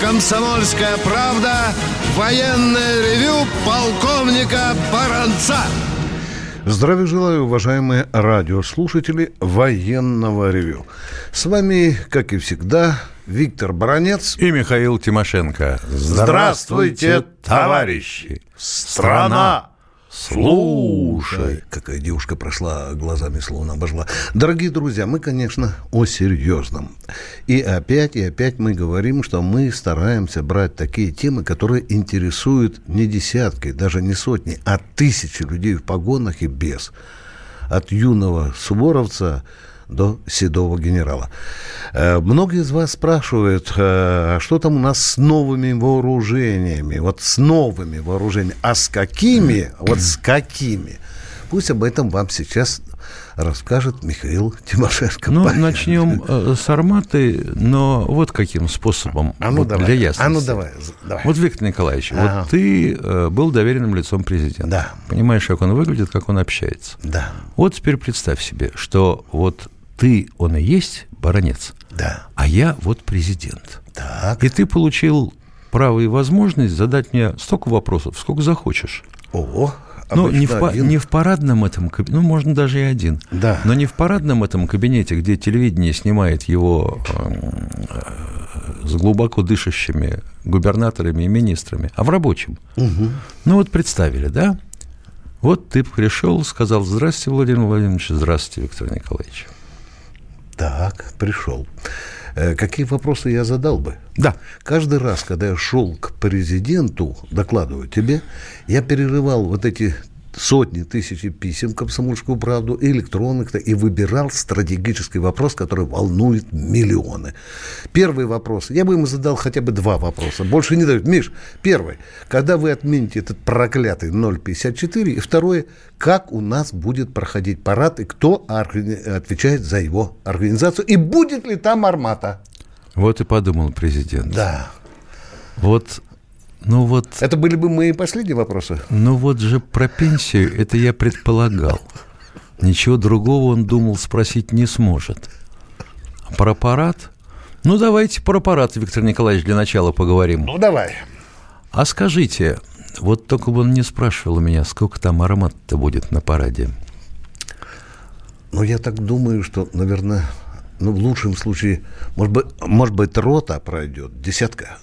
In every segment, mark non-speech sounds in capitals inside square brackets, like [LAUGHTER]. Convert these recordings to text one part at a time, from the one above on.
«Комсомольская правда» военное ревю полковника Баранца. Здравия желаю, уважаемые радиослушатели военного ревю. С вами, как и всегда, Виктор Баранец и Михаил Тимошенко. Здравствуйте, товарищи! Страна! Слушай, какая девушка прошла глазами, словно обожгла. Дорогие друзья, мы, конечно, о серьезном. И опять и опять мы говорим, что мы стараемся брать такие темы, которые интересуют не десятки, даже не сотни, а тысячи людей в погонах и без. От юного суворовца до седого генерала. Э, многие из вас спрашивают, э, а что там у нас с новыми вооружениями? Вот с новыми вооружениями. А с какими? Вот с какими? Пусть об этом вам сейчас расскажет Михаил Тимошенко. Ну, Понятно. начнем э, с арматы, но вот каким способом. А ну вот давай. Для ясности. А ну давай. давай. Вот, Виктор Николаевич, ага. вот ты был доверенным лицом президента. Да. Понимаешь, как он выглядит, как он общается. Да. Вот теперь представь себе, что вот ты, он и есть баронец, да. а я вот президент. Так. И ты получил право и возможность задать мне столько вопросов, сколько захочешь. О, ну, не в, не в парадном этом кабинете, ну, можно даже и один. Да. Но не в парадном этом кабинете, где телевидение снимает его э, с глубоко дышащими губернаторами и министрами, а в рабочем. Угу. Ну, вот представили, да? Вот ты пришел, сказал, здравствуйте, Владимир Владимирович, здравствуйте, Виктор Николаевич. Так, пришел. Э, какие вопросы я задал бы? Да. Каждый раз, когда я шел к президенту, докладываю тебе, я перерывал вот эти сотни тысяч писем «Комсомольскую правду» и электронных, и выбирал стратегический вопрос, который волнует миллионы. Первый вопрос. Я бы ему задал хотя бы два вопроса. Больше не дают. Миш, первый. Когда вы отмените этот проклятый 0,54? И второе. Как у нас будет проходить парад и кто отвечает за его организацию? И будет ли там армата? Вот и подумал президент. Да. Вот ну вот... Это были бы мои последние вопросы. Ну вот же про пенсию, это я предполагал. Ничего другого он думал спросить не сможет. Про аппарат? Ну, давайте про аппарат, Виктор Николаевич, для начала поговорим. Ну, давай. А скажите, вот только бы он не спрашивал у меня, сколько там аромат-то будет на параде. Ну, я так думаю, что, наверное, ну, в лучшем случае, может быть, может быть, рота пройдет, десятка.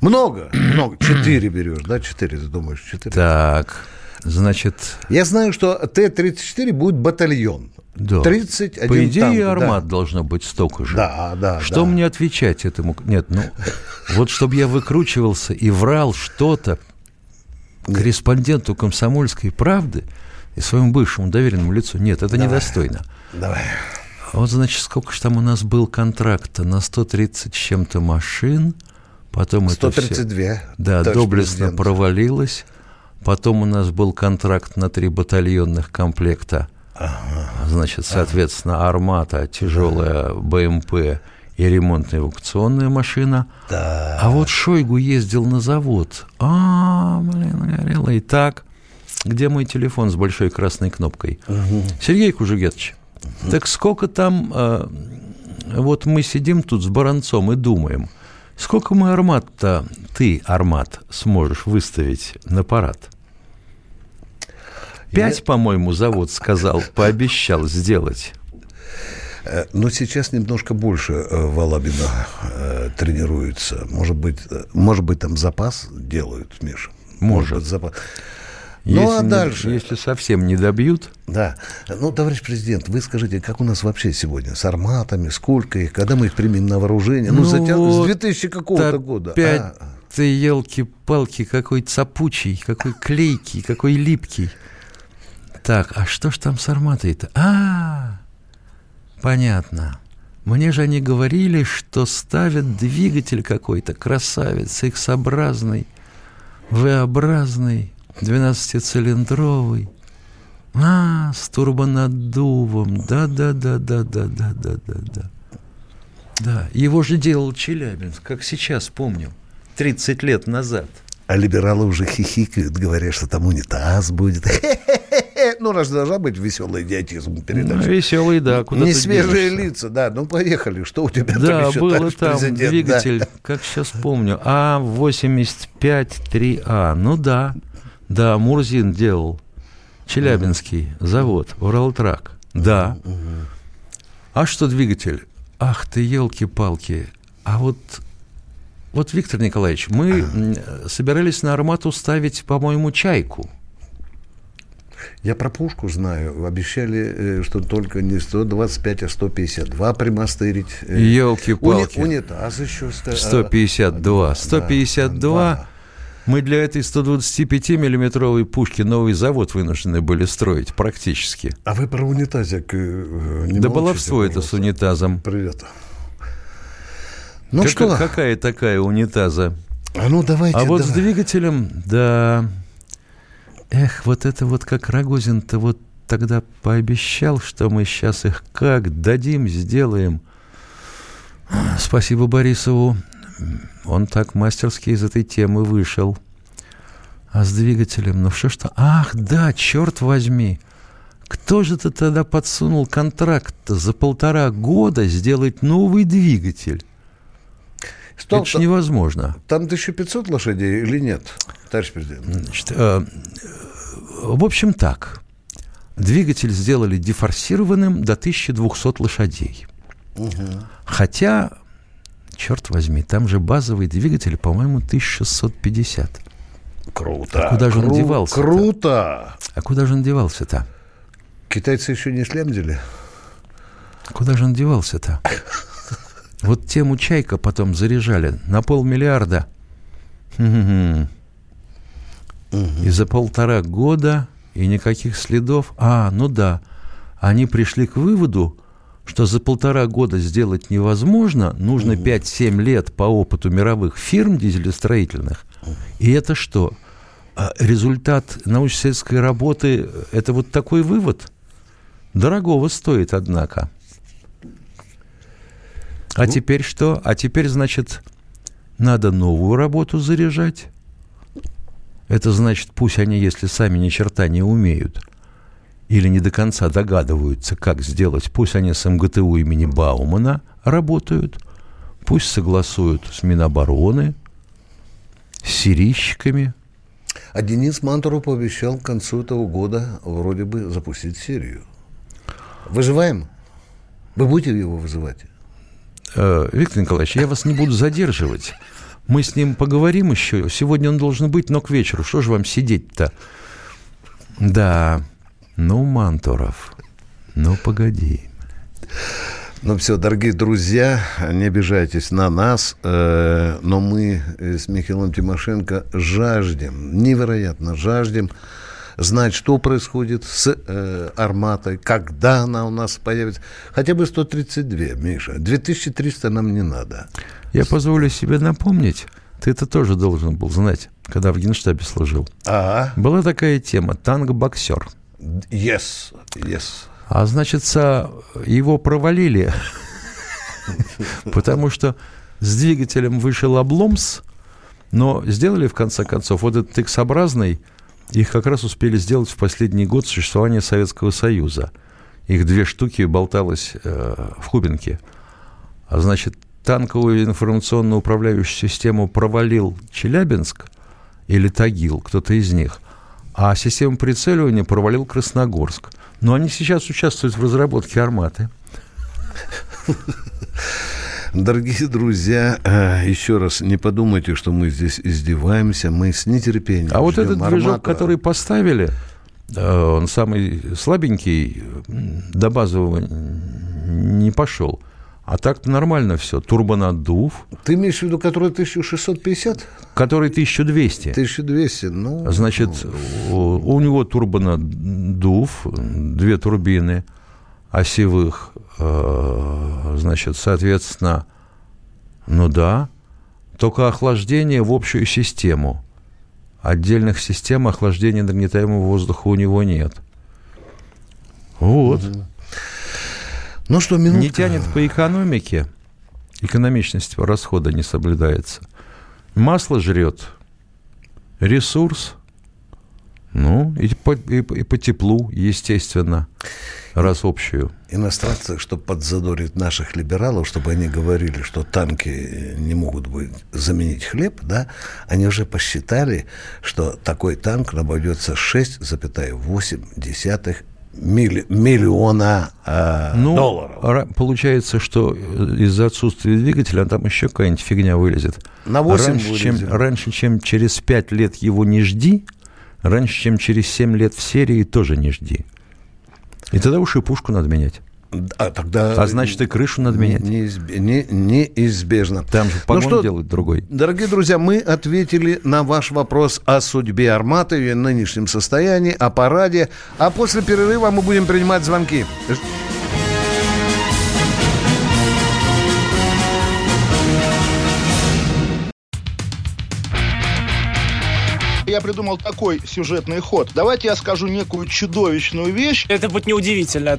Много, [CLEARS THROAT] много. Четыре берешь, да? Четыре, ты думаешь, четыре? Так, значит... Я знаю, что Т-34 будет батальон. Да. 31 По идее, танк, армат да. должно быть столько же. Да, да, Что да. мне отвечать этому? Нет, ну, вот чтобы я выкручивался и врал что-то корреспонденту «Комсомольской правды» и своему бывшему доверенному лицу, нет, это Давай. недостойно. Давай. Вот, значит, сколько же там у нас был контракта на 130 с чем-то машин – Потом 132. Это все, да, доблестно президент. провалилось. Потом у нас был контракт на три батальонных комплекта. Ага. Значит, соответственно, ага. армата, тяжелая БМП и ремонтная эвакуационная машина. Да. А вот Шойгу ездил на завод. А, блин, горело. И так, где мой телефон с большой красной кнопкой? Угу. Сергей Кужугетович, угу. так сколько там... Э, вот мы сидим тут с Баранцом и думаем – Сколько мы армат-то, ты, армат, сможешь выставить на парад? Пять, Я... по-моему, завод сказал, пообещал сделать. Ну, сейчас немножко больше Волабина э, тренируется. Может быть, может быть, там запас делают, Миша? Может. может быть, запас. Ну, если а дальше? Если совсем не добьют. Да. Ну, товарищ президент, вы скажите, как у нас вообще сегодня с арматами, сколько их, когда мы их примем на вооружение? Ну, ну затя... с 2000 какого-то года. Опять а. ты, елки-палки, какой цапучий, какой клейкий, какой липкий. Так, а что ж там с арматой-то? А, понятно. Мне же они говорили, что ставят двигатель какой-то, красавец, X-образный, V-образный, 12-цилиндровый. А, с турбонаддувом. Да-да-да-да-да-да-да-да. Да, его же делал Челябинск, как сейчас помню, 30 лет назад. А либералы уже хихикают, говорят, что там унитаз будет. [LAUGHS] ну, раз должна быть веселый идиотизм Ну, передача. веселый, да. Куда Не свежие денешься? лица, да. Ну, поехали. Что у тебя Да, там еще, было там президент? Да. двигатель, как сейчас помню, А А85-3А. Ну да, да, Мурзин делал. Челябинский завод, Уралтрак. Да. А что двигатель? Ах ты, елки-палки. А вот, вот, Виктор Николаевич, мы собирались на армату ставить, по-моему, чайку. Я про пушку знаю. Обещали, э, что только не 125, а 152 примастырить. Э, Елки-палки. уни- Унитаз еще. ста- 152. а, 152. Мы для этой 125-миллиметровой пушки новый завод вынуждены были строить практически. А вы про унитазик э, не да баловство это с унитазом. Привет. Ну Как- что? Какая такая унитаза? А ну давайте. А вот с давай. двигателем, да. Эх, вот это вот как Рогозин-то вот тогда пообещал, что мы сейчас их как дадим, сделаем. Спасибо Борисову. Он так мастерски из этой темы вышел. А с двигателем, ну что что? Ах, да, черт возьми. Кто же ты тогда подсунул контракт за полтора года сделать новый двигатель? Что, Это ж там, невозможно. там 1500 лошадей или нет, товарищ президент? Значит, э, в общем, так. Двигатель сделали дефорсированным до 1200 лошадей. Хотя, черт возьми, там же базовый двигатель, по-моему, 1650. Круто. А куда же он Кру- девался-то? Круто. А куда же он девался-то? Китайцы еще не слямзили? Куда же он девался-то? Вот тему «Чайка» потом заряжали на полмиллиарда. И за полтора года и никаких следов. А, ну да, они пришли к выводу, что за полтора года сделать невозможно, нужно 5-7 лет по опыту мировых фирм дизелестроительных. И это что? А Результат научно-исследовательской работы – это вот такой вывод? Дорогого стоит, однако. А теперь что? А теперь, значит, надо новую работу заряжать. Это значит, пусть они, если сами ни черта не умеют или не до конца догадываются, как сделать, пусть они с МГТУ имени Баумана работают, пусть согласуют с Минобороны, с сирийщиками. А Денис Мантуров пообещал к концу этого года вроде бы запустить серию. Выживаем? Вы будете его вызывать? Э, Виктор Николаевич, я вас не буду задерживать. Мы с ним поговорим еще. Сегодня он должен быть, но к вечеру. Что же вам сидеть-то? Да, ну, Мантуров, ну, погоди. Ну все, дорогие друзья, не обижайтесь на нас, э, но мы с Михаилом Тимошенко жаждем, невероятно жаждем знать, что происходит с э, «Арматой», когда она у нас появится. Хотя бы 132, Миша. 2300 нам не надо. Я позволю себе напомнить, ты это тоже должен был знать, когда в Генштабе служил. А, Была такая тема «танк-боксер». Yes, yes. А значит, его провалили, [LAUGHS] потому что с двигателем вышел обломс, но сделали, в конце концов, вот этот X-образный, их как раз успели сделать в последний год существования Советского Союза. Их две штуки болталось э, в Кубинке. А значит, танковую информационно-управляющую систему провалил Челябинск или Тагил, кто-то из них, а систему прицеливания провалил Красногорск. Но они сейчас участвуют в разработке арматы. Дорогие друзья, э, еще раз не подумайте, что мы здесь издеваемся. Мы с нетерпением А вот этот движок, «Армату». который поставили, э, он самый слабенький, до базового не пошел. А так-то нормально все. Турбонаддув, Ты имеешь в виду, который 1650? который 1200. 1200, ну... Значит, у, у него турбонаддув, две турбины осевых, э, значит, соответственно, ну да, только охлаждение в общую систему. Отдельных систем охлаждения нагнетаемого воздуха у него нет. Вот. Ну что, минутка. Не тянет по экономике, экономичность расхода не соблюдается. Масло жрет, ресурс, Ну, и по, и, и по теплу, естественно, раз общую. Иностранцы, чтобы подзадорить наших либералов, чтобы они говорили, что танки не могут быть, заменить хлеб, да, они уже посчитали, что такой танк обойдется 6,8 милли, миллиона э, ну, долларов. Получается, что из-за отсутствия двигателя там еще какая-нибудь фигня вылезет. На 8 раньше, чем, раньше, чем через 5 лет его не жди, раньше, чем через 7 лет в серии тоже не жди. И тогда уж и пушку надо менять. А, тогда а значит, и крышу надо менять. Неизб... Не, неизбежно. Там же погон ну что, делают другой. Дорогие друзья, мы ответили на ваш вопрос о судьбе Арматы, ее нынешнем состоянии, о параде. А после перерыва мы будем принимать звонки. я придумал такой сюжетный ход. Давайте я скажу некую чудовищную вещь. Это будет неудивительно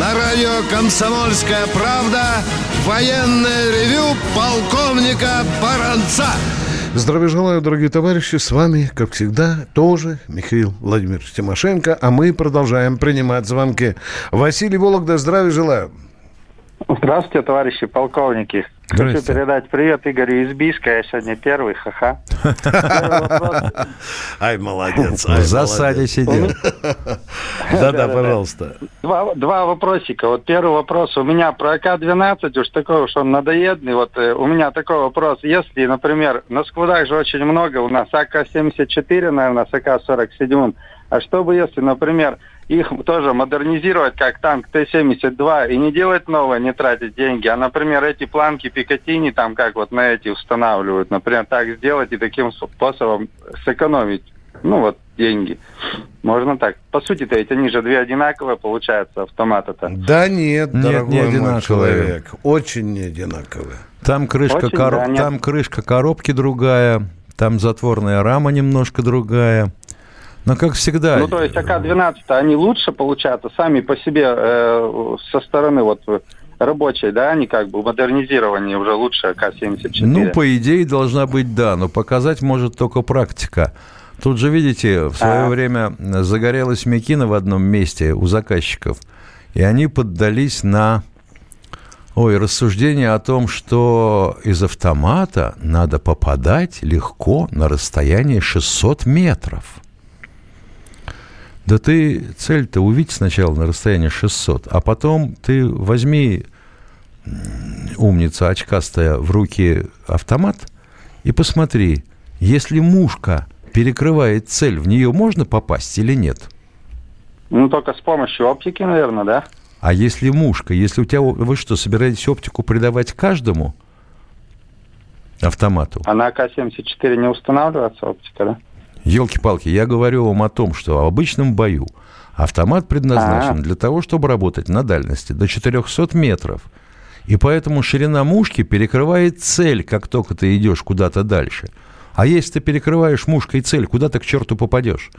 На радио «Комсомольская правда» военное ревю полковника Баранца. Здравия желаю, дорогие товарищи. С вами, как всегда, тоже Михаил Владимирович Тимошенко. А мы продолжаем принимать звонки. Василий Вологда, здравия желаю. Здравствуйте, товарищи полковники. Хочу передать привет Игорю из Бийска. Я сегодня первый, ха-ха. [LAUGHS] Ай, молодец. В засаде сидел. Да-да, пожалуйста. Два вопросика. Вот первый вопрос. У меня про АК-12, уж такой уж он надоедный. Вот э, у меня такой вопрос. Если, например, на складах же очень много у нас АК-74, наверное, с АК-47. А что бы если, например, их тоже модернизировать как танк Т-72 и не делать новое, не тратить деньги, а, например, эти планки Пикатини там как вот на эти устанавливают, например, так сделать и таким способом сэкономить, ну вот, деньги. Можно так. По сути-то ведь они же две одинаковые, получается, автоматы-то. Да нет, нет дорогой не одинаковые. человек. Очень не одинаковые. Там крышка, Очень, кор... да, там крышка коробки другая, там затворная рама немножко другая. Но как всегда... Ну, то есть АК-12, они лучше, получаются, сами по себе э, со стороны вот рабочей, да, они как бы модернизирование уже лучше АК-74. Ну, по идее, должна быть, да, но показать может только практика. Тут же, видите, в свое а. время загорелась Мекина в одном месте у заказчиков, и они поддались на Ой, рассуждение о том, что из автомата надо попадать легко на расстояние 600 метров. Да ты цель-то увидь сначала на расстоянии 600, а потом ты возьми, умница очкастая, в руки автомат и посмотри, если мушка перекрывает цель, в нее можно попасть или нет? Ну, только с помощью оптики, наверное, да? А если мушка, если у тебя, вы что, собираетесь оптику придавать каждому автомату? А на АК-74 не устанавливается оптика, да? Елки-палки, я говорю вам о том, что в обычном бою автомат предназначен А-а-а. для того, чтобы работать на дальности до 400 метров. И поэтому ширина мушки перекрывает цель, как только ты идешь куда-то дальше. А если ты перекрываешь мушкой цель, куда ты к черту попадешь?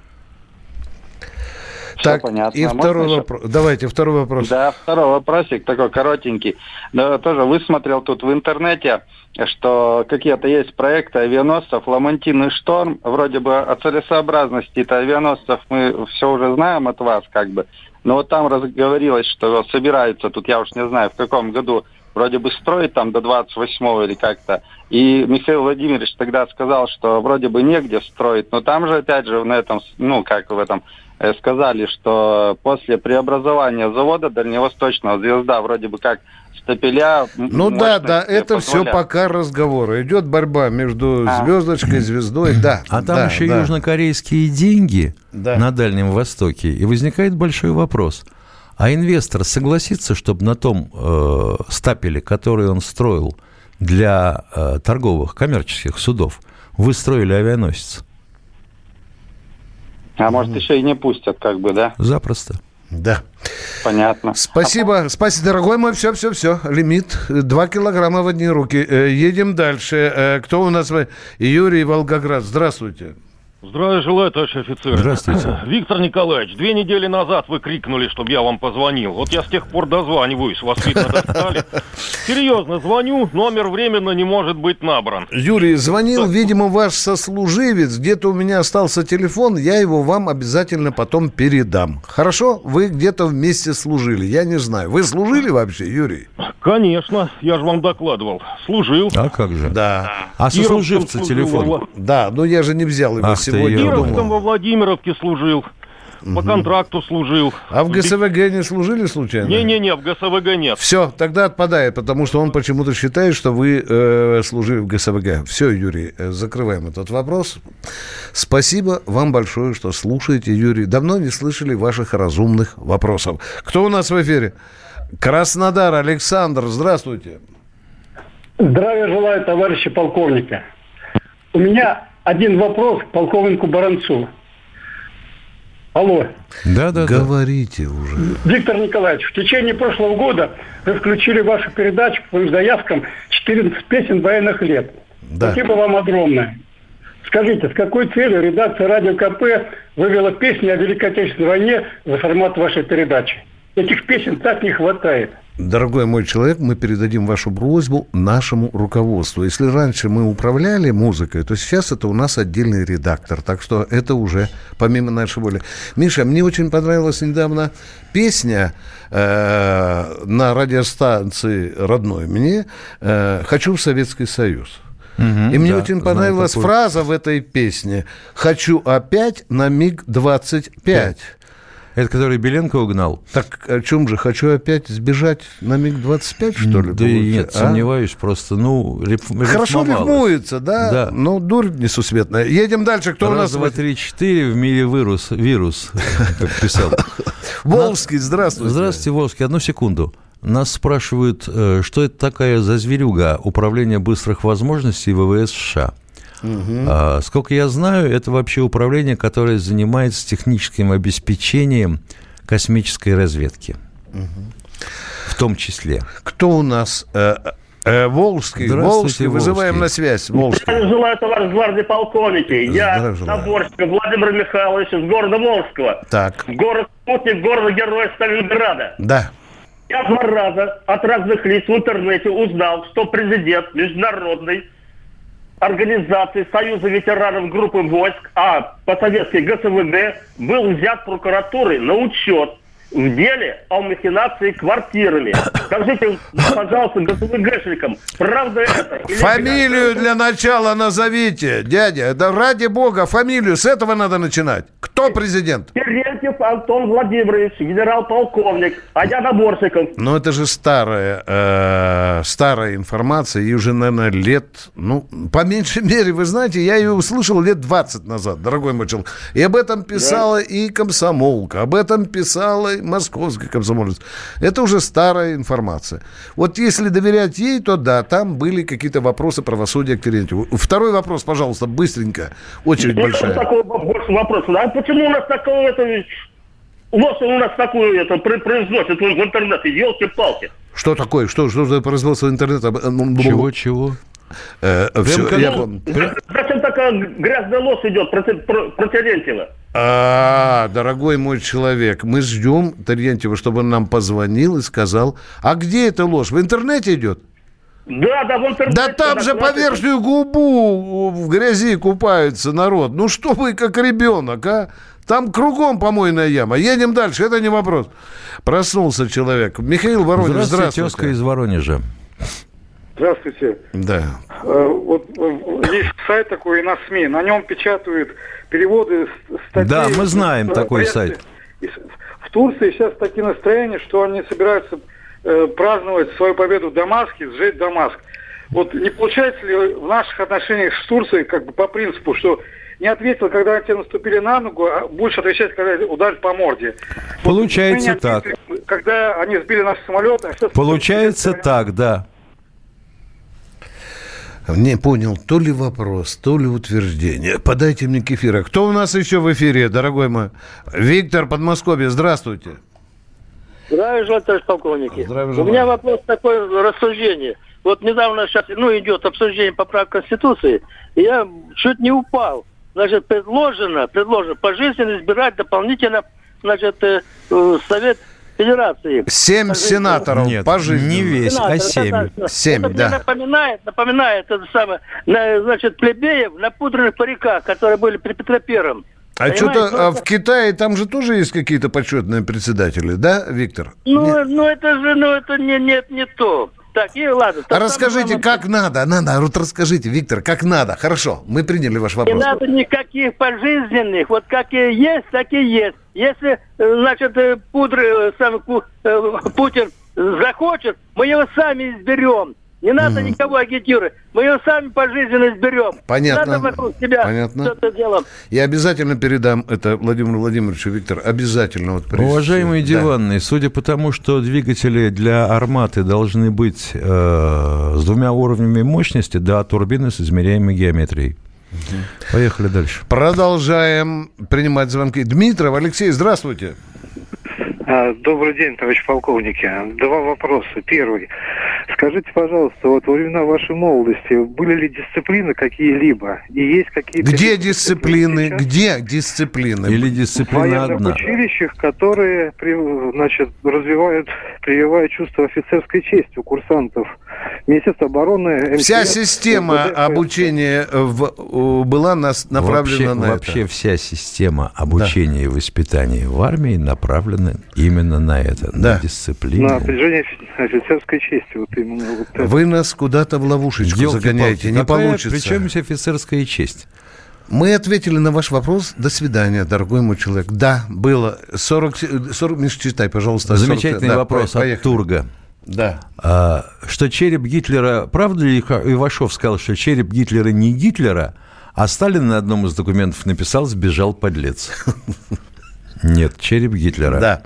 так, понятно. и а второй вопрос. Еще... Давайте, второй вопрос. Да, второй вопросик, такой коротенький. Да, тоже высмотрел тут в интернете, что какие-то есть проекты авианосцев «Ламантин» и «Шторм». Вроде бы о целесообразности-то авианосцев мы все уже знаем от вас, как бы. Но вот там разговорилось, что собираются, тут я уж не знаю, в каком году, вроде бы строить там до 28-го или как-то. И Михаил Владимирович тогда сказал, что вроде бы негде строить, но там же, опять же, на этом, ну, как в этом Э, сказали, что после преобразования завода Дальневосточного «Звезда» вроде бы как стапеля... Ну да, да, это все пока разговоры. Идет борьба между а. звездочкой и звездой, да. А там да, еще да. южнокорейские деньги да. на Дальнем Востоке. И возникает большой вопрос. А инвестор согласится, чтобы на том э, стапеле, который он строил, для э, торговых, коммерческих судов, вы строили авианосец? А может, еще и не пустят, как бы, да? Запросто. Да. Понятно. Спасибо, а... спасибо, дорогой мой. Все, все, все. Лимит. Два килограмма в одни руки. Э, едем дальше. Э, кто у нас? Юрий Волгоград. Здравствуйте. Здравия желаю, товарищ офицер. Здравствуйте. [CLEARS THROAT] Виктор Николаевич, две недели назад вы крикнули, чтобы я вам позвонил. Вот я с тех пор дозваниваюсь, вас видно достали. [LAUGHS] Серьезно, звоню, номер временно не может быть набран. Юрий, звонил, видимо, ваш сослуживец, где-то у меня остался телефон, я его вам обязательно потом передам. Хорошо? Вы где-то вместе служили, я не знаю. Вы служили вообще, Юрий? Конечно, я же вам докладывал. Служил. А как же? Да. А сослуживца телефон? Да, но я же не взял его Ах сегодня. Кировском во Владимировке служил. Угу. По контракту служил. А в ГСВГ не служили случайно? Не-не-не, в ГСВГ нет. Все, тогда отпадает, потому что он почему-то считает, что вы э, служили в ГСВГ. Все, Юрий, э, закрываем этот вопрос. Спасибо вам большое, что слушаете, Юрий. Давно не слышали ваших разумных вопросов. Кто у нас в эфире? Краснодар, Александр, здравствуйте. Здравия желаю, товарищи полковники. У меня один вопрос к полковнику Баранцу. Алло. Да, да, Говорите да. уже. Виктор Николаевич, в течение прошлого года вы включили вашу передачу по заявкам 14 песен военных лет. Да. Спасибо вам огромное. Скажите, с какой целью редакция Радио КП вывела песни о Великой Отечественной войне за формат вашей передачи? Этих песен так не хватает. Дорогой мой человек, мы передадим вашу просьбу нашему руководству. Если раньше мы управляли музыкой, то сейчас это у нас отдельный редактор. Так что это уже помимо нашей воли. Миша, мне очень понравилась недавно песня э, на радиостанции родной мне э, «Хочу в Советский Союз». Угу, и мне да, очень понравилась фраза в этой песне «Хочу опять на МиГ-25». Это который Беленко угнал? Так о чем же? Хочу опять сбежать на МиГ-25, что ли? Да и нет, а? сомневаюсь просто. Ну, риф, Хорошо рифмуется, да? Да. Ну, дурь несусветная. Едем дальше. Кто Раз, у нас? два, три, четыре. В мире вирус, вирус [LAUGHS] как писал. Волжский, здравствуйте. Здравствуйте, Волжский. Одну секунду. Нас спрашивают, э, что это такая за зверюга Управление быстрых возможностей ВВС США. Угу. А, сколько я знаю, это вообще управление, которое занимается техническим обеспечением космической разведки. Угу. В том числе. Кто у нас? Э, э, Волжский, Волжский, вызываем на связь. Волжский. Я желаю, товарищ гвардии полковники. Я Наборщиков Владимир Михайлович из города Волжского. Так. Город спутник города Героя Сталинграда. Да. Я два раза от разных лиц в интернете узнал, что президент международный организации Союза ветеранов группы войск, а по-советски ГСВД, был взят прокуратурой на учет в деле о махинации квартирами. Скажите, пожалуйста, ГСВГшникам, правда это? Фамилию для начала назовите, дядя. Да ради бога, фамилию, с этого надо начинать. Кто президент? Терентьев Антон Владимирович, генерал-полковник, а я Наборщиков. Ну, это же старая, э, старая информация, и уже, наверное, лет, ну, по меньшей мере, вы знаете, я ее услышал лет 20 назад, дорогой мой человек. И об этом писала да. и комсомолка, об этом писала московский комсомолец. Это уже старая информация. Вот если доверять ей, то да, там были какие-то вопросы правосудия к Терентьеву. Второй вопрос, пожалуйста, быстренько. Очередь Нет, большая. Такой вопрос. А почему у нас такого это... У вас у нас такое это производит в интернете, елки-палки. Что такое? Что, что за производство интернета? Чего, чего? Э, все, я... Такая грязная ложь идет про, про, про Терентьева? А, дорогой мой человек, мы ждем Терентьева, чтобы он нам позвонил и сказал, а где эта ложь? В интернете идет? Да, да, в интернете. Да там же по верхнюю губу в грязи купается народ. Ну что вы как ребенок, а? Там кругом помойная яма. Едем дальше, это не вопрос. Проснулся человек. Михаил Воронеж, здравствуйте. Здравствуйте, тезка из Воронежа. Здравствуйте. Да. Э, вот э, есть сайт такой на СМИ, на нем печатают переводы статей. Да, мы знаем такой сайт. В Турции сейчас такие настроения, что они собираются э, праздновать свою победу в Дамаске, сжечь Дамаск. Вот не получается ли в наших отношениях с Турцией, как бы по принципу, что не ответил, когда тебе наступили на ногу, а будешь отвечать, когда ударят по морде. Получается вот, так. Когда они сбили наш самолет... А Получается так, да. Не понял, то ли вопрос, то ли утверждение. Подайте мне кефира. Кто у нас еще в эфире, дорогой мой? Виктор Подмосковье, здравствуйте. Здравия желаю, товарищ полковники. Здравия У меня вопрос такой, рассуждение. Вот недавно сейчас, ну, идет обсуждение поправок Конституции, и я чуть не упал. Значит, предложено, предложено пожизненно избирать дополнительно, значит, э, Совет Федерации. Семь сенаторов Нет, пожизненно. не весь, а семь. Семь, это да. мне напоминает, напоминает это самое, на, значит, плебеев на пудренных париках, которые были при Петре Первом. А что-то ну, а это- в Китае там же тоже есть какие-то почетные председатели, да, Виктор? Ну, ну это же, ну это не, не, не то. Так, и ладно. А расскажите, самое как надо? Надо, вот расскажите, Виктор, как надо. Хорошо, мы приняли ваш Не вопрос. надо никаких пожизненных. Вот как и есть, так и есть. Если, э, значит, э, пудры, э, сам Путин захочет, мы его сами изберем. Не надо никого агитировать. Мы его сами пожизненно изберем. Понятно. Надо вокруг себя Понятно. что-то делать. Я обязательно передам это Владимиру Владимировичу, Виктор, обязательно. Вот прежде Уважаемый всего. Да. Диванный, судя по тому, что двигатели для арматы должны быть э, с двумя уровнями мощности, да, турбины с измеряемой геометрией. Поехали дальше. Продолжаем принимать звонки. Дмитров, Алексей, здравствуйте. Добрый день, товарищ полковники. Два вопроса. Первый. Скажите, пожалуйста, вот во времена вашей молодости были ли дисциплины какие-либо? И есть какие-то... Где дисциплины сейчас Где дисциплины? Или В дисциплина военных одна. училищах, которые значит, развивают, прививают чувство офицерской чести у курсантов. Министерство обороны... Вся МЧС, система МВД, обучения в- у- была нас направлена вообще, на вообще это. вся система обучения и воспитания в армии направлена именно на это, Да. на дисциплину. На определение офицерской чести. Вот именно вот это. Вы нас куда-то в ловушечку Ёлки-палки, загоняете, не какая- получится. Причем здесь офицерская честь? Мы ответили на ваш вопрос. До свидания, дорогой мой человек. Да, было. 40... 40 Миш, читай, пожалуйста. 40 Замечательный да, вопрос от поехали. Турга. Да. А, что череп Гитлера... Правда ли Ивашов сказал, что череп Гитлера не Гитлера, а Сталин на одном из документов написал «сбежал подлец». [LAUGHS] Нет, череп Гитлера. Да.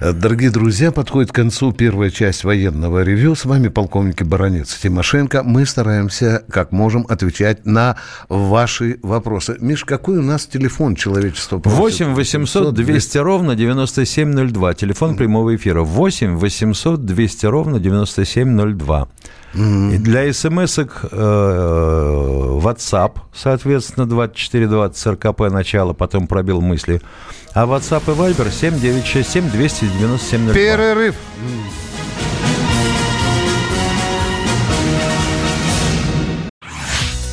Дорогие друзья, подходит к концу первая часть военного ревю. С вами полковник Баранец Тимошенко. Мы стараемся, как можем, отвечать на ваши вопросы. Миш, какой у нас телефон человечества? просит? 8 800 200 ровно 9702. Телефон прямого эфира. 8 800 200 ровно 9702. И для смс-ок э, WhatsApp, соответственно, 2420 РКП начало, потом пробил мысли. А WhatsApp и Viber 7967 297 02. Перерыв.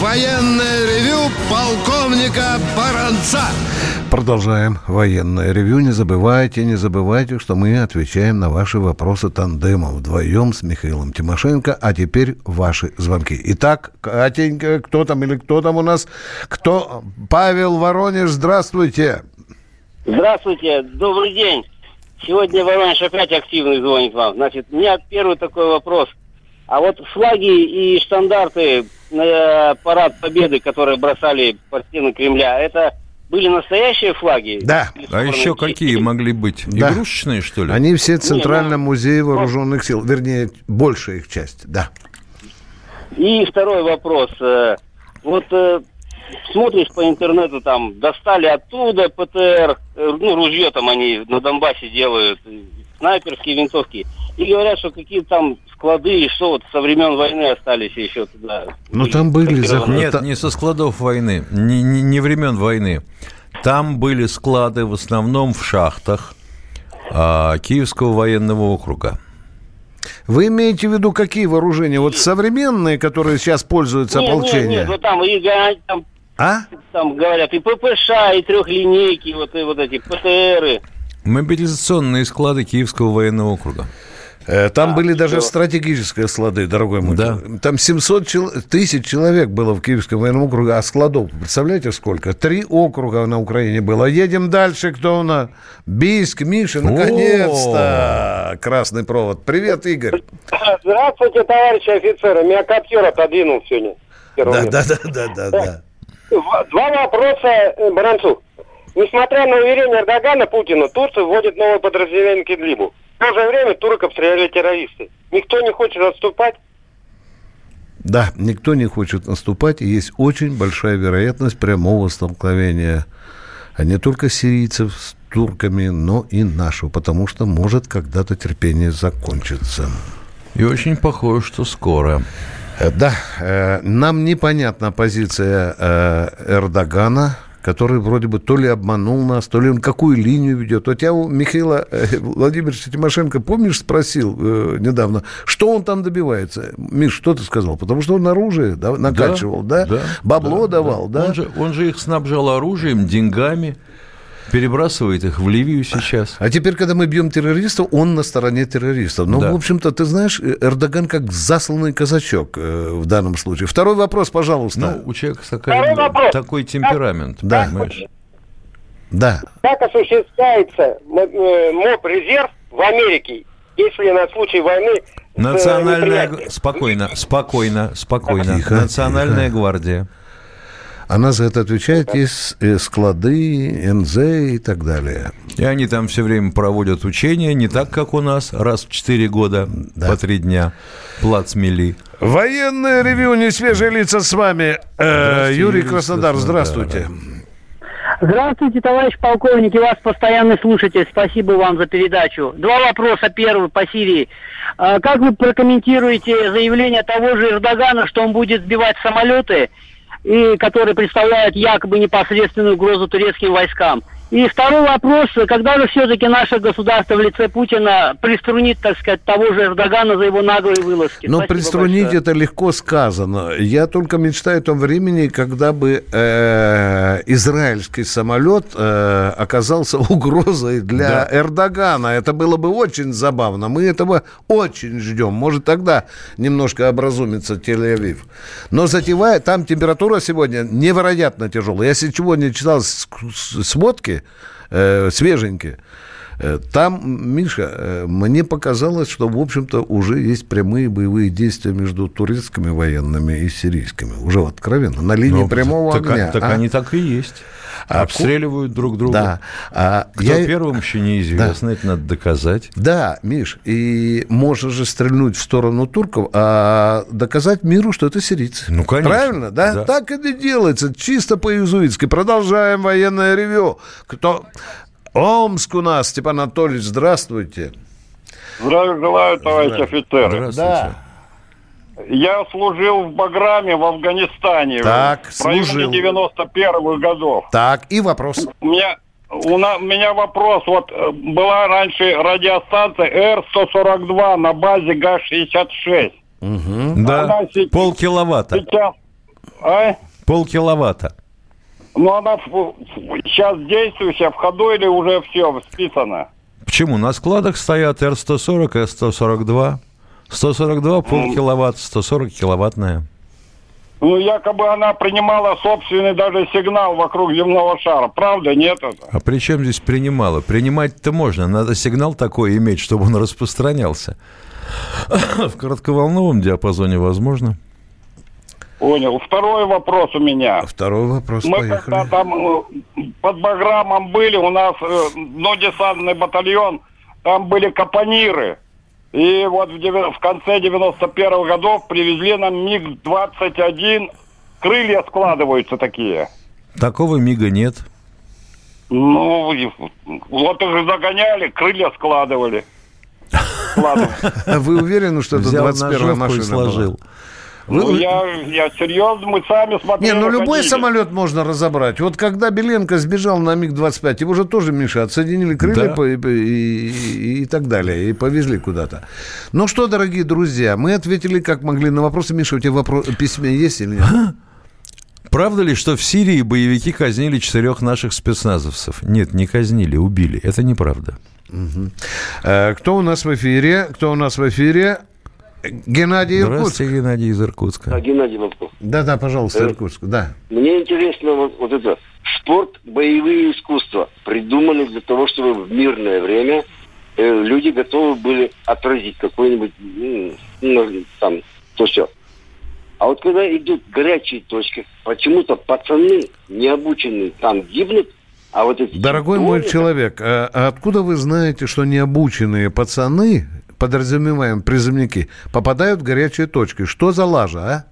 военное ревю полковника Баранца. Продолжаем военное ревю. Не забывайте, не забывайте, что мы отвечаем на ваши вопросы тандемом вдвоем с Михаилом Тимошенко. А теперь ваши звонки. Итак, Катенька, кто там или кто там у нас? Кто? Павел Воронеж, здравствуйте. Здравствуйте, добрый день. Сегодня Воронеж опять активный звонит вам. Значит, у меня первый такой вопрос. А вот флаги и штандарты на парад Победы, которые бросали по стены Кремля, это были настоящие флаги? Да. А еще какие могли быть? Да. Игрушечные, что ли? Они все в Не, Центральном музее вооруженных сил. Вернее, большая их часть, да. И второй вопрос. Э, Вот э, смотришь по интернету, там, достали оттуда ПТР, э, ну, ружье там они на Донбассе делают, э, снайперские винтовки. И говорят, что какие-то там склады и что вот со времен войны остались еще туда. Ну, там были Блокированы. Нет, не со складов войны, не, не, не времен войны. Там были склады в основном в шахтах а, Киевского военного округа. Вы имеете в виду какие вооружения? Вот современные, которые сейчас пользуются Нет, нет, ополчением? нет, вот там, и, там, А? там говорят и ППШ, и трехлинейки, вот, и вот эти ПТРы. Мобилизационные склады Киевского военного округа. Э, там а, были все. даже стратегические склады, дорогой мой. Да. Там 700 чел... тысяч человек было в Киевском военном округе, а складов, представляете, сколько? Три округа на Украине было. Едем дальше, кто у нас? Бийск, Миша, наконец-то! Красный провод. Привет, Игорь. Здравствуйте, товарищи офицеры. Меня коптер отодвинул сегодня. Да, да, да, да, да, да. Два вопроса э, Баранцу. Несмотря на уверение Эрдогана Путина, Турция вводит новое подразделение к Идлибу. В то же время турок обстреляли террористы. Никто не хочет отступать? Да, никто не хочет наступать, и есть очень большая вероятность прямого столкновения а не только сирийцев с турками, но и нашего, потому что может когда-то терпение закончиться. И очень похоже, что скоро. Э, да, э, нам непонятна позиция э, Эрдогана который вроде бы то ли обманул нас, то ли он какую линию ведет. Вот я у Михаила э, Владимировича Тимошенко, помнишь, спросил э, недавно, что он там добивается? Миш, что ты сказал? Потому что он оружие да, накачивал, да? да? да Бабло да, давал, да? да? Он, же, он же их снабжал оружием, деньгами перебрасывает их в Ливию сейчас. А теперь, когда мы бьем террористов, он на стороне террористов. Ну, да. в общем-то, ты знаешь, Эрдоган как засланный казачок э, в данном случае. Второй вопрос, пожалуйста. Ну, у человека такая, такой темперамент, да. понимаешь? Да. Как осуществляется э, МОП-резерв в Америке, если на случай войны Национальная... Спокойно, спокойно, спокойно. Тихо, Национальная тихо. гвардия. Она за это отвечает, есть э, склады, НЗ и так далее. И они там все время проводят учения, не так, как у нас, раз в 4 года, да. по 3 дня, плац мели. Военное ревю, не свежие лица с вами. Э, Юрий Краснодар, здравствуйте. Здравствуйте, товарищ полковник, и вас постоянный слушатель. Спасибо вам за передачу. Два вопроса. Первый по Сирии. А как вы прокомментируете заявление того же Эрдогана, что он будет сбивать самолеты и которые представляют якобы непосредственную угрозу турецким войскам. И второй вопрос, когда же все-таки наше государство в лице Путина приструнит, так сказать, того же Эрдогана за его наглые вылазки? Ну, приструнить большое. это легко сказано. Я только мечтаю о том времени, когда бы э, израильский самолет э, оказался [LAUGHS] угрозой для да. Эрдогана. Это было бы очень забавно. Мы этого очень ждем. Может, тогда немножко образумится Тель-Авив. Но затевая, там температура сегодня невероятно тяжелая. Я сегодня читал сводки, э, свеженькие. Э, там, Миша, э, мне показалось, что, в общем-то, уже есть прямые боевые действия между турецкими военными и сирийскими. Уже откровенно, на линии ну, прямого так, огня. Так а? они так и есть. А Обстреливают друг друга. Да. А Кто я... первым еще неизвестно, да. это надо доказать. Да, Миш, и можно же стрельнуть в сторону турков, а доказать миру, что это сирийцы. Ну, конечно. Правильно, да? да. Так это делается, чисто по-иезуитски. Продолжаем военное ревю. Кто... Омск у нас, Степан Анатольевич, здравствуйте. Здравия желаю, товарищ офицер. Здравствуйте. Да. Я служил в Баграме в Афганистане. Так, в служил. 91-х годов. Так, и вопрос. У меня, у, на, у меня вопрос. Вот э, была раньше радиостанция Р-142 на базе ГА-66. Угу. Да, сейчас, полкиловатта. Сейчас, а? Полкиловатта. Ну, она сейчас действующая, в ходу или уже все списано? Почему? На складах стоят Р-140 и Р-142. 142 полкиловатт, 140 киловаттная. Ну, якобы она принимала собственный даже сигнал вокруг земного шара. Правда, нет это? А при чем здесь принимала? Принимать-то можно. Надо сигнал такой иметь, чтобы он распространялся. [COUGHS] В коротковолновом диапазоне возможно. Понял. Второй вопрос у меня. Второй вопрос, Мы поехали. когда там э, под Баграмом были, у нас, ну, десантный батальон, там были капониры. И вот в, в конце 91 годов привезли нам МиГ-21. Крылья складываются такие. Такого МиГа нет. Ну, вот их загоняли, крылья складывали. [LAUGHS] Вы уверены, что это 21-я машина сложил? Была? Ну, я, я серьезно, мы сами смотрели. Не, ну любой ходили. самолет можно разобрать. Вот когда Беленко сбежал на МиГ-25, его же тоже, Миша, отсоединили крылья да. по, и, и, и так далее, и повезли куда-то. Ну что, дорогие друзья, мы ответили как могли на вопросы. Миша, у тебя вопрос, письме есть или нет? Правда ли, что в Сирии боевики казнили четырех наших спецназовцев? Нет, не казнили, убили. Это неправда. Угу. Кто у нас в эфире? Кто у нас в эфире? Геннадий Иркутск. Здравствуйте, Геннадий из Иркутска. А, Геннадий Вопрос. Да, да, пожалуйста, э, Иркутск, да. Мне интересно вот, вот это. Спорт, боевые искусства придуманы для того, чтобы в мирное время э, люди готовы были отразить какой-нибудь, ну, там, то все. А вот когда идут горячие точки, почему-то пацаны, не обученные, там гибнут, а вот эти... Дорогой мой человек, а, а откуда вы знаете, что необученные пацаны, подразумеваем призывники, попадают в горячие точки? Что за лажа, а?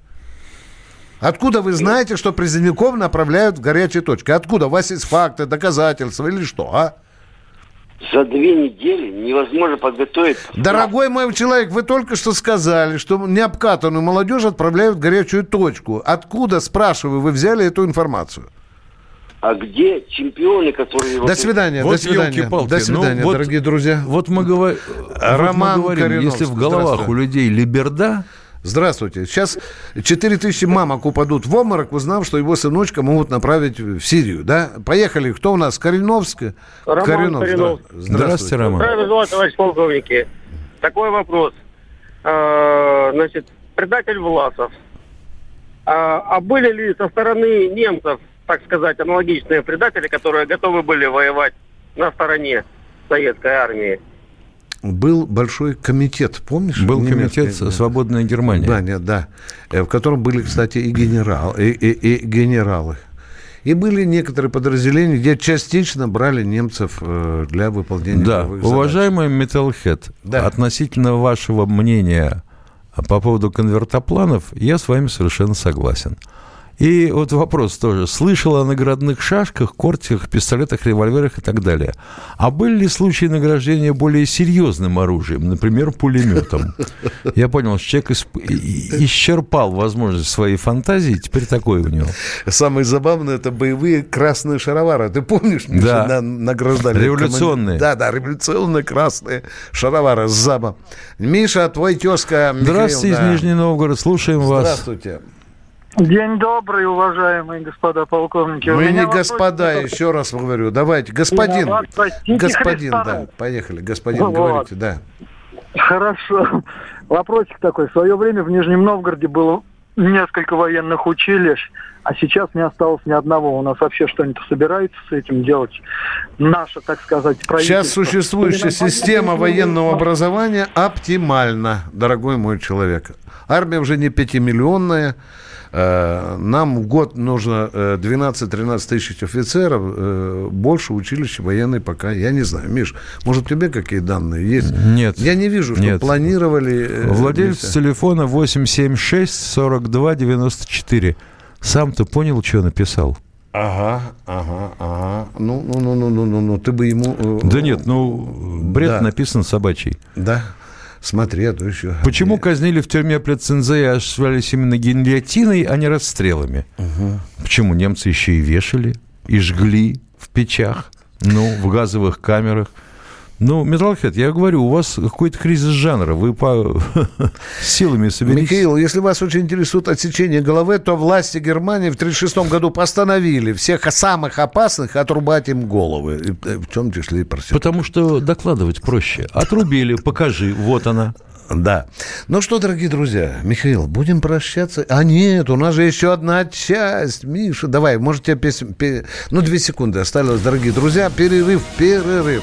Откуда вы знаете, что призывников направляют в горячие точки? Откуда? У вас есть факты, доказательства или что, а? За две недели невозможно подготовить... Дорогой мой человек, вы только что сказали, что необкатанную молодежь отправляют в горячую точку. Откуда, спрашиваю, вы взяли эту информацию? А где чемпионы, которые... До свидания, вот до свидания. До свидания, ну, вот, дорогие друзья. Вот мы, говор... Роман вот мы говорим, если в головах у людей либерда, Здравствуйте. Сейчас 4 тысячи мамок упадут в обморок, узнав, что его сыночка могут направить в Сирию. Да? Поехали. Кто у нас? Кореновск? Роман Коренов. Коренов. Здравствуйте. Здравствуйте, Роман. Здравствуйте, товарищ полковники. Такой вопрос. А, значит, предатель Власов. А, а были ли со стороны немцев, так сказать, аналогичные предатели, которые готовы были воевать на стороне советской армии? был большой комитет, помнишь? Был Немецкий, комитет да. «Свободная Германия». Да, нет, да. Э, в котором были, кстати, и, генерал, и, и, и генералы. И были некоторые подразделения, где частично брали немцев э, для выполнения Да, уважаемый Металлхед, да. относительно вашего мнения по поводу конвертопланов, я с вами совершенно согласен. И вот вопрос тоже. Слышал о наградных шашках, кортиках, пистолетах, револьверах и так далее. А были ли случаи награждения более серьезным оружием, например, пулеметом? [LAUGHS] Я понял, что человек исчерпал возможность своей фантазии, теперь такое у него. Самое забавное – это боевые красные шаровары. Ты помнишь, Миша, да. награждали? Революционные. Да, да, революционные красные шаровары с заба. Миша, твой тезка Михаил. Здравствуйте, да. из Нижний Новгород, слушаем вас. Здравствуйте. День добрый, уважаемые господа полковники. Мы не господа, вопрос... еще раз говорю. Давайте, господин. Вас, господин, да. Поехали, господин, вот. говорите, да. Хорошо. Вопросик такой. В свое время в Нижнем Новгороде было несколько военных училищ, а сейчас не осталось ни одного. У нас вообще что-нибудь собирается с этим делать? Наша, так сказать, правительство. Сейчас существующая система военного образования оптимальна, дорогой мой человек. Армия уже не пятимиллионная, нам в год нужно 12-13 э, тысяч офицеров, э, больше училища военной пока, я не знаю. Миш, может, тебе какие данные есть? Нет. Я не вижу, что нет. планировали... Владелец вместе. телефона 876 42 94. Сам-то понял, что написал? Ага, ага, ага. Ну, ну, ну, ну, ну, ну, ну, ты бы ему... Да нет, ну, бред да. написан собачий. Да. Смотри, а то еще... Почему казнили в тюрьме Плецензе и осуществлялись именно гильотиной, а не расстрелами? Угу. Почему немцы еще и вешали, и жгли в печах, ну, в газовых камерах? Ну, Металлхед, я говорю, у вас какой-то кризис жанра, вы по [LAUGHS] силами соберитесь. Михаил, если вас очень интересует отсечение головы, то власти Германии в 1936 году постановили всех самых опасных отрубать им головы, э, в том числе и проституток. Потому что докладывать проще. Отрубили, покажи, вот она. Да. Ну что, дорогие друзья, Михаил, будем прощаться? А нет, у нас же еще одна часть. Миша, давай, может, тебе песню... Ну, две секунды осталось, дорогие друзья. Перерыв, перерыв.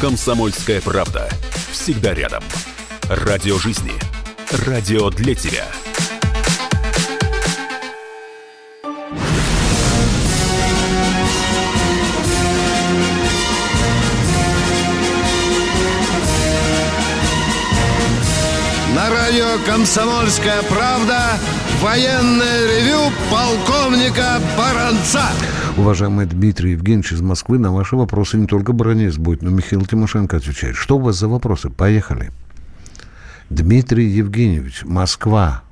Комсомольская правда. Всегда рядом. Радио жизни. Радио для тебя. На радио «Комсомольская правда» военное ревю полковника Баранца. Уважаемый Дмитрий Евгеньевич из Москвы, на ваши вопросы не только Баранец будет, но Михаил Тимошенко отвечает. Что у вас за вопросы? Поехали. Дмитрий Евгеньевич, Москва.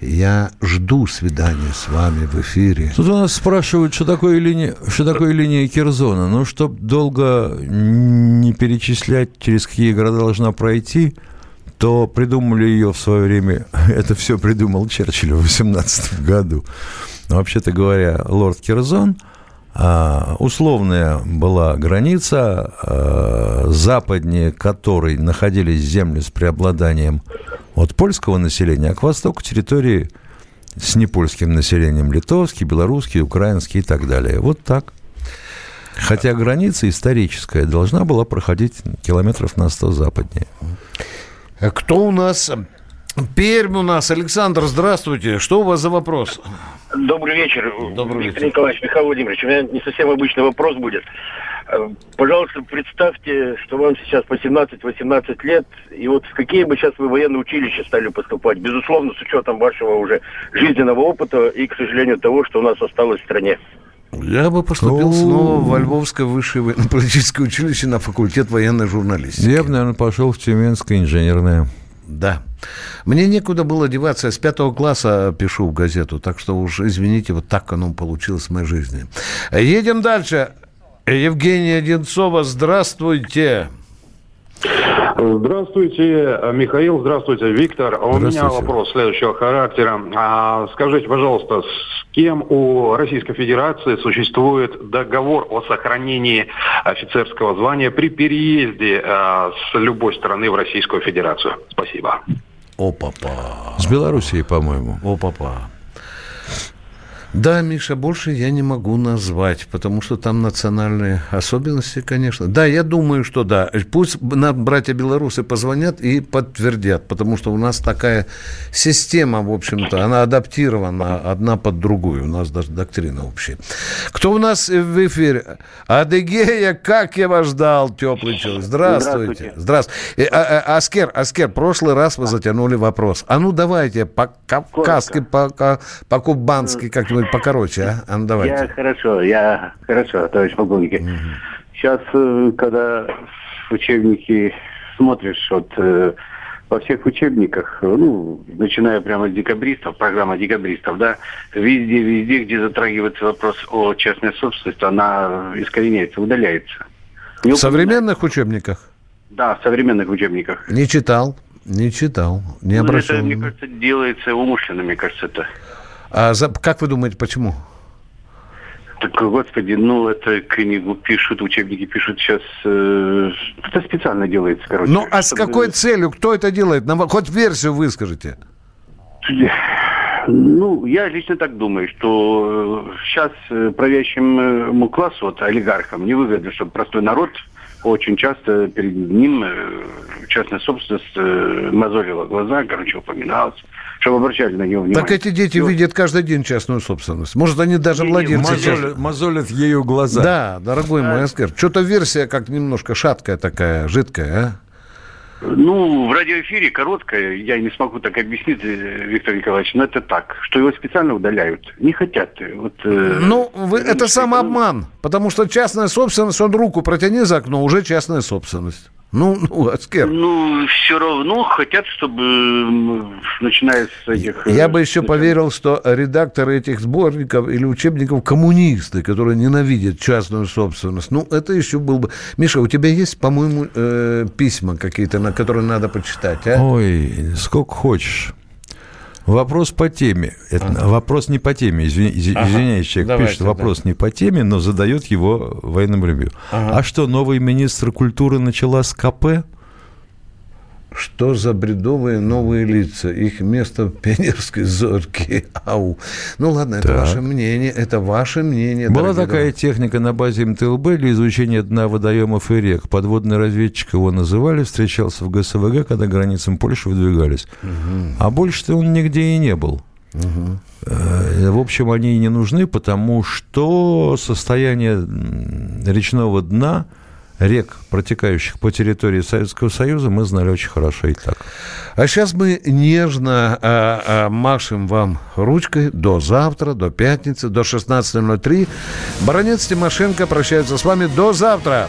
Я жду свидания с вами в эфире. Тут у нас спрашивают, что такое линия, что такое линия Кирзона. Ну, чтобы долго не перечислять, через какие города должна пройти, то придумали ее в свое время. [LAUGHS] Это все придумал Черчилль в 18 году. Вообще-то говоря, лорд Кирзон условная была граница, а, западнее которой находились земли с преобладанием от польского населения, а к востоку территории с непольским населением литовский, белорусский, украинский и так далее. Вот так. Хотя граница историческая должна была проходить километров на 100 западнее. А кто у нас? Пермь у нас. Александр, здравствуйте. Что у вас за вопрос? Добрый вечер. Добрый Виктор вечер. Николаевич, Михаил Владимирович, у меня не совсем обычный вопрос будет. Э, пожалуйста, представьте, что вам сейчас по 17-18 лет, и вот в какие бы сейчас вы военные училища стали поступать, безусловно, с учетом вашего уже жизненного опыта и, к сожалению, того, что у нас осталось в стране. Я бы поступил снова во Львовское высшее военно-политическое училище на факультет военной журналистики. Я бы, наверное, пошел в Тюменское инженерное. Да. Мне некуда было деваться. Я с пятого класса пишу в газету. Так что уж, извините, вот так оно получилось в моей жизни. Едем дальше. Евгения Одинцова, здравствуйте. Здравствуйте, Михаил, здравствуйте, Виктор. А у меня вопрос следующего характера. А, скажите, пожалуйста, с кем у Российской Федерации существует договор о сохранении офицерского звания при переезде а, с любой страны в Российскую Федерацию? Спасибо. О, папа. С Белоруссией, по-моему. О, папа. Да, Миша, больше я не могу назвать, потому что там национальные особенности, конечно. Да, я думаю, что да. Пусть нам братья-белорусы позвонят и подтвердят, потому что у нас такая система, в общем-то, она адаптирована одна под другую. У нас даже доктрина общая. Кто у нас в эфире? Адыгея, как я вас ждал, теплый человек. Здравствуйте. Здравствуйте. А, а, Аскер, Аскер, прошлый раз вы затянули вопрос. А ну давайте по-кавказски, по-кубански как-нибудь что покороче, а? а ну, давайте. Я хорошо, я хорошо, товарищ полковник. Угу. Сейчас, э, когда в учебники смотришь, вот э, во всех учебниках, ну, начиная прямо с декабристов, программа декабристов, да, везде, везде, где затрагивается вопрос о частной собственности, она искореняется, удаляется. Не в современных учебниках? Да, в современных учебниках. Не читал, не читал, не ну, обращал. Это, мне кажется, делается умышленно, мне кажется, это. А за, как вы думаете, почему? Так, господи, ну, это книгу пишут, учебники пишут сейчас. Э, это специально делается, короче. Ну, а с какой целью? Кто это делает? Нам, хоть версию выскажите. Ну, я лично так думаю, что сейчас э, правящему классу, вот олигархам, невыгодно, чтобы простой народ очень часто перед ним э, частная собственность мозолила глаза, короче, упоминалась чтобы обращали на него внимание. Так эти дети ну, видят каждый день частную собственность. Может, они даже владельцы. Мозолят, мозолят ею глаза. Да, дорогой мой Аскер. Что-то версия как немножко шаткая такая, жидкая, а? Ну, в радиоэфире короткая, я не смогу так объяснить, э, Виктор Николаевич, но это так, что его специально удаляют. Не хотят. Вот, э, ну, вы, это самообман, потому что частная собственность, он руку протяни за окно, уже частная собственность. Ну, [LAUGHS] ну, Аскер. Ну, все равно хотят, чтобы, начиная с этих... Я бы еще поверил, что редакторы этих сборников или учебников коммунисты, которые ненавидят частную собственность. Ну, это еще был бы... Миша, у тебя есть, по-моему, э, письма какие-то, на которые надо почитать, а? Ой, сколько хочешь. Вопрос по теме. Это ага. Вопрос не по теме. Извини, ага. Извиняюсь, человек Давайте, пишет вопрос да. не по теме, но задает его военным ревью. Ага. А что, новый министр культуры начала с КП? Что за бредовые новые лица? Их место в пионерской зорке. [LAUGHS] Ау. Ну ладно, это так. ваше мнение. Это ваше мнение. Была такая друзья. техника на базе МТЛБ для изучения дна водоемов и рек. Подводный разведчик его называли, встречался в ГСВГ, когда границам Польши выдвигались. Угу. А больше-то он нигде и не был. Угу. В общем, они и не нужны, потому что состояние речного дна – рек, протекающих по территории Советского Союза, мы знали очень хорошо и так. А сейчас мы нежно а, а, машем вам ручкой до завтра, до пятницы, до 16.03. Баронец Тимошенко прощается с вами до завтра.